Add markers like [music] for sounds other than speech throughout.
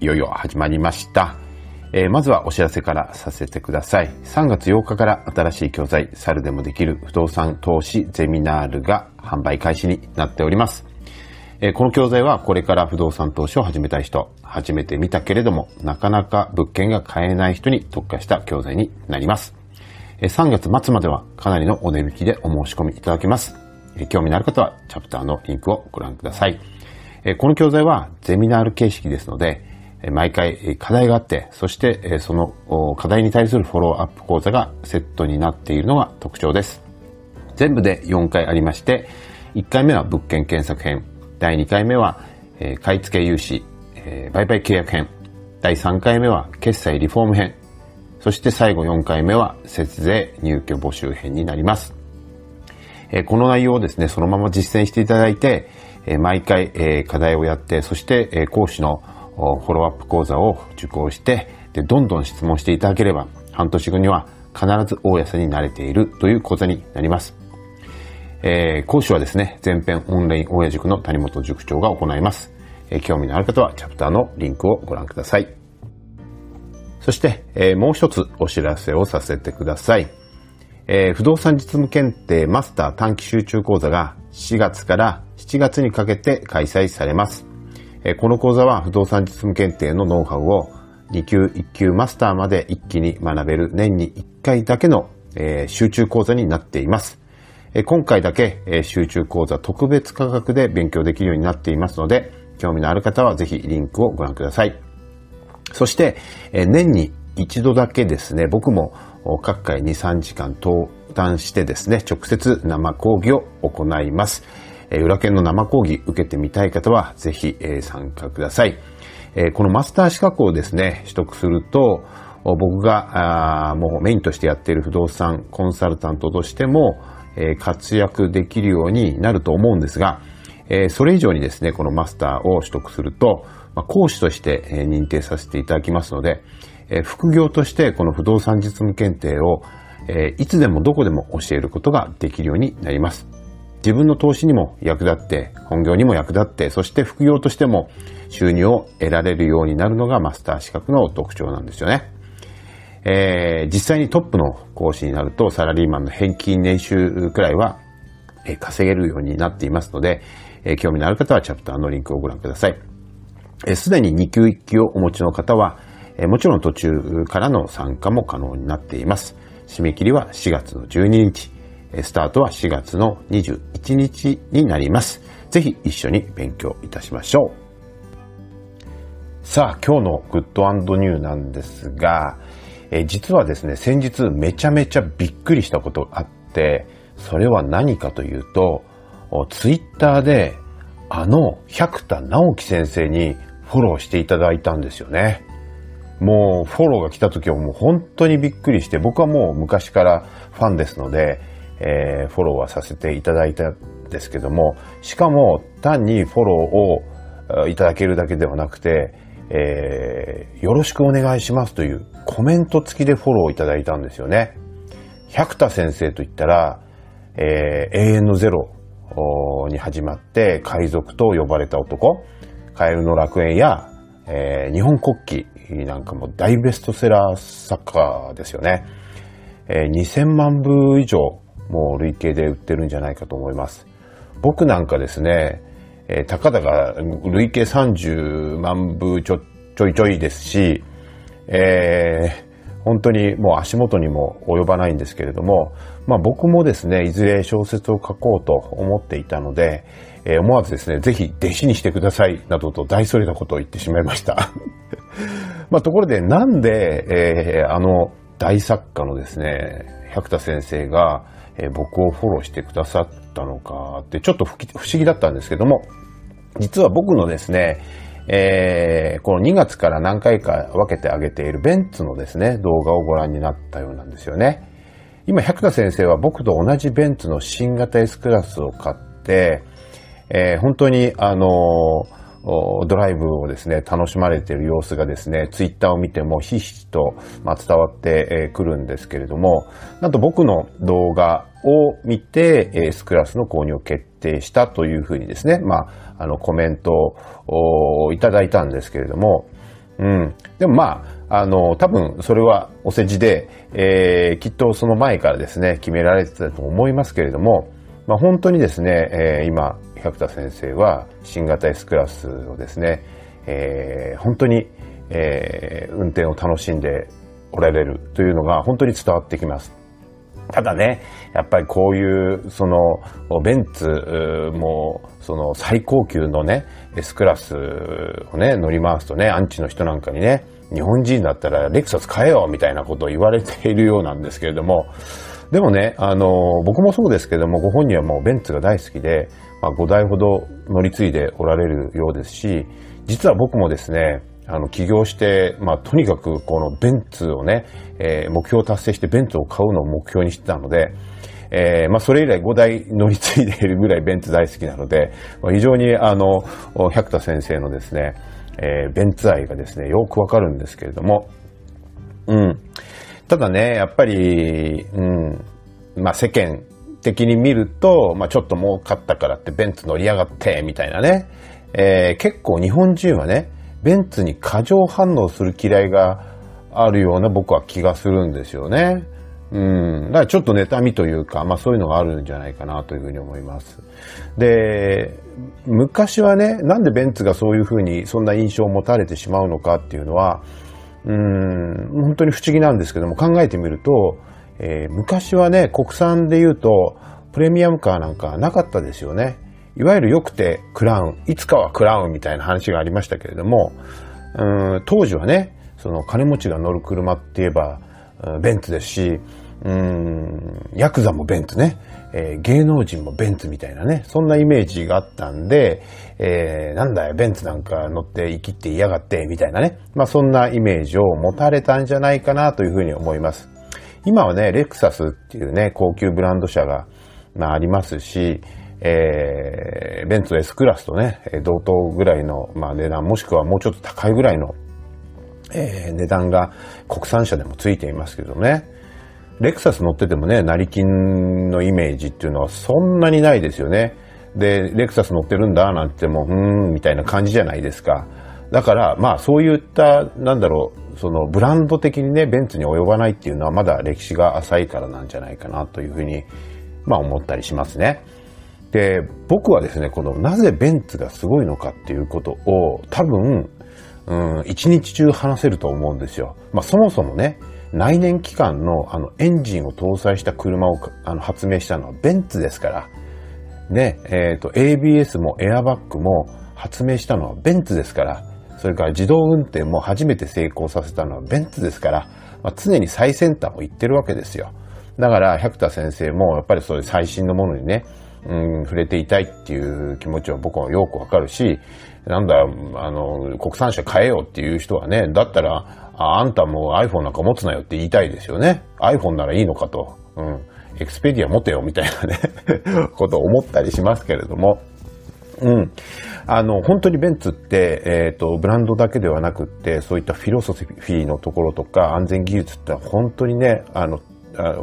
いよいよ始まりました。えー、まずはお知らせからさせてください。3月8日から新しい教材、猿でもできる不動産投資ゼミナールが販売開始になっております。えー、この教材はこれから不動産投資を始めたい人、初めて見たけれども、なかなか物件が買えない人に特化した教材になります。えー、3月末まではかなりのお値引きでお申し込みいただけます。えー、興味のある方はチャプターのリンクをご覧ください。えー、この教材はゼミナール形式ですので、毎回課題があって、そしてその課題に対するフォローアップ講座がセットになっているのが特徴です。全部で4回ありまして、1回目は物件検索編、第2回目は買い付け融資、売買契約編、第3回目は決済リフォーム編、そして最後4回目は節税入居募集編になります。この内容をですね、そのまま実践していただいて、毎回課題をやって、そして講師のフォローアップ講座を受講して、で、どんどん質問していただければ、半年後には必ず大家さんに慣れているという講座になります。えー、講師はですね、前編オンライン大家塾の谷本塾長が行います。えー、興味のある方はチャプターのリンクをご覧ください。そして、えー、もう一つお知らせをさせてください。えー、不動産実務検定マスター短期集中講座が4月から7月にかけて開催されます。この講座は不動産実務検定のノウハウを2級1級マスターまで一気に学べる年に1回だけの集中講座になっています。今回だけ集中講座特別価格で勉強できるようになっていますので、興味のある方はぜひリンクをご覧ください。そして、年に一度だけですね、僕も各回2、3時間登壇してですね、直接生講義を行います。え裏剣の生講義受けてみたい方は、ぜひ、参加ください。このマスター資格をですね、取得すると、僕がもうメインとしてやっている不動産コンサルタントとしても、活躍できるようになると思うんですが、それ以上にですね、このマスターを取得すると、講師として認定させていただきますので、副業としてこの不動産実務検定を、いつでもどこでも教えることができるようになります。自分の投資にも役立って、本業にも役立って、そして副業としても収入を得られるようになるのがマスター資格の特徴なんですよね。えー、実際にトップの講師になるとサラリーマンの平均年収くらいは、稼げるようになっていますので、えー、興味のある方はチャプターのリンクをご覧ください。す、で、に2級1級をお持ちの方は、え、もちろん途中からの参加も可能になっています。締め切りは4月の12日。スタートは4月の21日になります。ぜひ一緒に勉強いたしましょう。さあ、今日のグッドニューなんですが、え実はですね、先日めちゃめちゃびっくりしたことがあって、それは何かというと、ツイッターであの百田直樹先生にフォローしていただいたんですよね。もうフォローが来た時はもう本当にびっくりして、僕はもう昔からファンですので、えー、フォローはさせていただいたんですけども、しかも単にフォローをいただけるだけではなくて、えー、よろしくお願いしますというコメント付きでフォローをいただいたんですよね。百田先生といったら、えー、永遠のゼロに始まって海賊と呼ばれた男、カエルの楽園や、えー、日本国旗なんかも大ベストセラー作家ですよね。えー、2000万部以上もう累計で売ってるんじゃないかと思います。僕なんかですね、えー、たかだか累計30万部ちょちょいちょいですし、えー、本当にもう足元にも及ばないんですけれども、まあ僕もですね、いずれ小説を書こうと思っていたので、えー、思わずですね、ぜひ弟子にしてくださいなどと大それたことを言ってしまいました。[laughs] まあところでなんで、えー、あの大作家のですね、百田先生が、え、僕をフォローしてくださったのかってちょっと不思議だったんですけども、実は僕のですね、えー、この2月から何回か分けてあげているベンツのですね、動画をご覧になったようなんですよね。今、百田先生は僕と同じベンツの新型 S クラスを買って、えー、本当に、あのードライブをですね、楽しまれている様子がですね、ツイッターを見てもひひと、ま、伝わってくるんですけれども、なんと僕の動画を見て S クラスの購入を決定したというふうにですね、まあ、あのコメントをいただいたんですけれども、うん。でもまあ、あの、多分それはお世辞で、えー、きっとその前からですね、決められてたと思いますけれども、まあ本当にですね、えー、今、百田先生は新型 S クラスをですね、えー、本当に、えー、運転を楽しんでおられるというのが本当に伝わってきます。ただね、やっぱりこういう、その、ベンツも、その最高級のね、S クラスをね、乗り回すとね、アンチの人なんかにね、日本人だったらレクサス買えよみたいなことを言われているようなんですけれども、でもね、あの、僕もそうですけども、ご本人はもうベンツが大好きで、まあ、5台ほど乗り継いでおられるようですし、実は僕もですね、あの、起業して、まあ、とにかくこのベンツをね、えー、目標を達成してベンツを買うのを目標にしてたので、えー、まあ、それ以来5台乗り継いでいるぐらいベンツ大好きなので、非常にあの、百田先生のですね、えー、ベンツ愛がですね、よくわかるんですけれども、うん。ただね、やっぱり、うん、まあ世間的に見ると、まあちょっと儲かったからってベンツ乗り上がって、みたいなね。えー、結構日本人はね、ベンツに過剰反応する嫌いがあるような僕は気がするんですよね。うん。だからちょっと妬みというか、まあそういうのがあるんじゃないかなというふうに思います。で、昔はね、なんでベンツがそういうふうにそんな印象を持たれてしまうのかっていうのは、うん、本当に不思議なんですけども、考えてみると、えー、昔はね、国産で言うと、プレミアムカーなんかなかったですよね。いわゆる良くてクラウン、いつかはクラウンみたいな話がありましたけれども、うん当時はね、その金持ちが乗る車って言えば、ベンツですし、うん、ヤクザもベンツね、えー、芸能人もベンツみたいなね、そんなイメージがあったんで、えー、なんだよ、ベンツなんか乗って生きて嫌がって、みたいなね。まあそんなイメージを持たれたんじゃないかなというふうに思います。今はね、レクサスっていうね、高級ブランド車が、まあありますし、えー、ベンツ S クラスとね、同等ぐらいの、まあ、値段、もしくはもうちょっと高いぐらいの、えー、値段が国産車でもついていますけどね。レクサス乗っててもね、成金のイメージっていうのはそんなにないですよね。で、レクサス乗ってるんだなんてもう、うーん、みたいな感じじゃないですか。だから、まあそういった、なんだろう、そのブランド的にね、ベンツに及ばないっていうのはまだ歴史が浅いからなんじゃないかなというふうに、まあ思ったりしますね。で、僕はですね、このなぜベンツがすごいのかっていうことを多分、うん、一日中話せると思うんですよ。まあそもそもね、内燃機関のあのエンジンを搭載した車をあの発明したのはベンツですから。ね、えっ、ー、と ABS もエアバッグも発明したのはベンツですから。それから自動運転も初めて成功させたのはベンツですから、まあ、常に最先端を言ってるわけですよ。だから、百田先生もやっぱりそういう最新のものにね、うん、触れていたいっていう気持ちは僕はよくわかるし、なんだ、あの、国産車買えよっていう人はね、だったら、あんたもう iPhone なんか持つなよって言いたいですよね。iPhone ならいいのかと。うん。エクスペディア持てよみたいなね [laughs] ことを思ったりしますけれども。うん。あの、本当にベンツって、えっ、ー、と、ブランドだけではなくって、そういったフィロソフィーのところとか安全技術って本当にね、あの、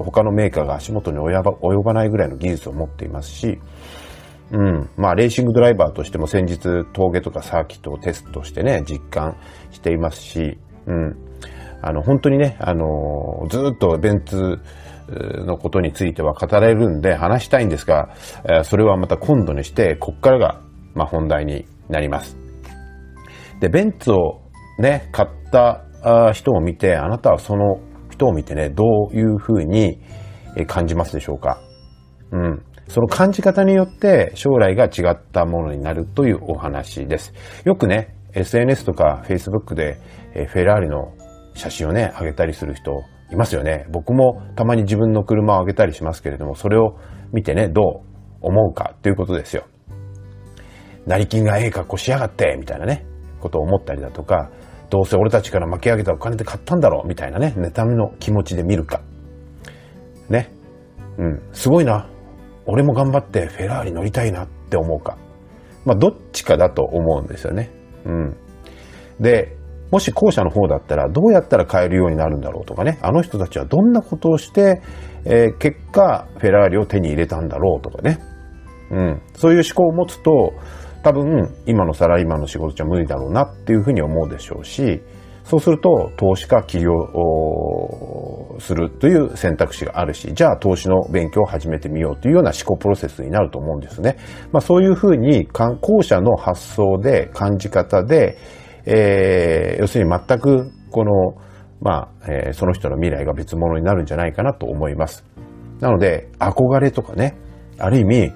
他のメーカーが足元に及ばないぐらいの技術を持っていますし、うん。まあ、レーシングドライバーとしても先日峠とかサーキットをテストしてね、実感していますし、うん。あの、本当にね、あの、ずっとベンツのことについては語れるんで話したいんですが、それはまた今度にして、こっからがまあ、本題になります。で、ベンツをね、買った人を見て、あなたはその人を見てね、どういうふうに感じますでしょうかうん。その感じ方によって将来が違ったものになるというお話です。よくね、SNS とか Facebook でフェラーリの写真をね、上げたりする人いますよね。僕もたまに自分の車を上げたりしますけれども、それを見てね、どう思うかということですよ。成金がええ格好しやがって、みたいなね、ことを思ったりだとか、どうせ俺たちから巻き上げたお金で買ったんだろうみたいなね、妬みの気持ちで見るか。ね。うん、すごいな。俺も頑張ってフェラーリ乗りたいなって思うか。まあ、どっちかだと思うんですよね。うん。で、もし後者の方だったら、どうやったら買えるようになるんだろうとかね、あの人たちはどんなことをして、えー、結果、フェラーリを手に入れたんだろうとかね。うん。そういう思考を持つと、多分、今のサラリーマンの仕事じゃ無理だろうなっていうふうに思うでしょうし、そうすると、投資か起業するという選択肢があるし、じゃあ投資の勉強を始めてみようというような思考プロセスになると思うんですね。まあそういうふうに、後者の発想で、感じ方で、えー、要するに全くこの、まあ、えー、その人の未来が別物になるんじゃないかなと思います。なので、憧れとかね、ある意味、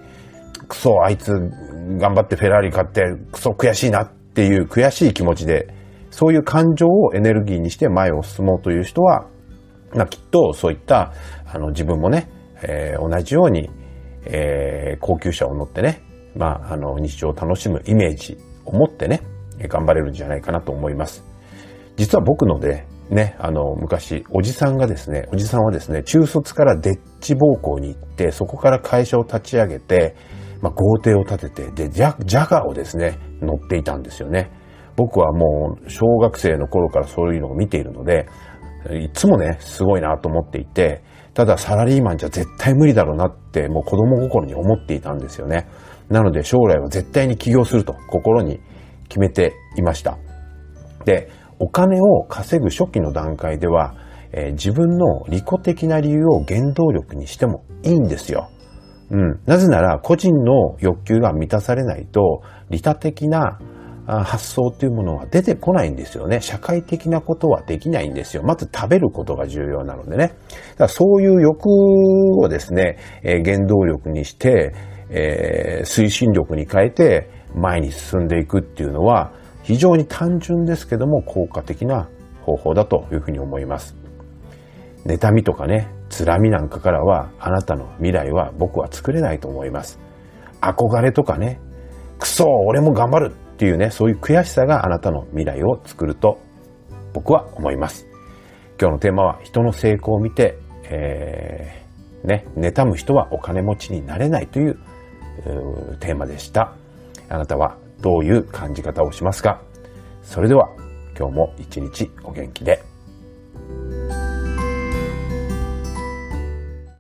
クソ、あいつ頑張ってフェラーリ買ってクソ悔しいなっていう悔しい気持ちで、そういう感情をエネルギーにして前を進もうという人は、まあ、きっとそういった、あの、自分もね、えー、同じように、えー、高級車を乗ってね、まあ、あの、日常を楽しむイメージを持ってね、頑張れるんじゃないかなと思います。実は僕ので、ね、あの、昔、おじさんがですね、おじさんはですね、中卒からデッチ暴行に行って、そこから会社を立ち上げて、まあ、豪邸を建てて、で、ジャジャガーをですね、乗っていたんですよね。僕はもう、小学生の頃からそういうのを見ているので、いつもね、すごいなと思っていて、ただサラリーマンじゃ絶対無理だろうなって、もう子供心に思っていたんですよね。なので将来は絶対に起業すると心に決めていました。で、お金を稼ぐ初期の段階では、えー、自分の利己的な理由を原動力にしてもいいんですよ。うん。なぜなら、個人の欲求が満たされないと、利他的な発想っていうものは出てこないんですよね。社会的なことはできないんですよ。まず食べることが重要なのでね。だからそういう欲をですね、えー、原動力にして、えー、推進力に変えて前に進んでいくっていうのは非常に単純ですけども効果的な方法だというふうに思います。妬みとかね、つらみなんかからはあなたの未来は僕は作れないと思います。憧れとかね、クソ俺も頑張るっていうね、そういう悔しさがあなたの未来を作ると僕は思います。今日のテーマは人の成功を見て、えー、ね、妬む人はお金持ちになれないというテーマでした。あなたはどういう感じ方をしますか？それでは今日も一日お元気で。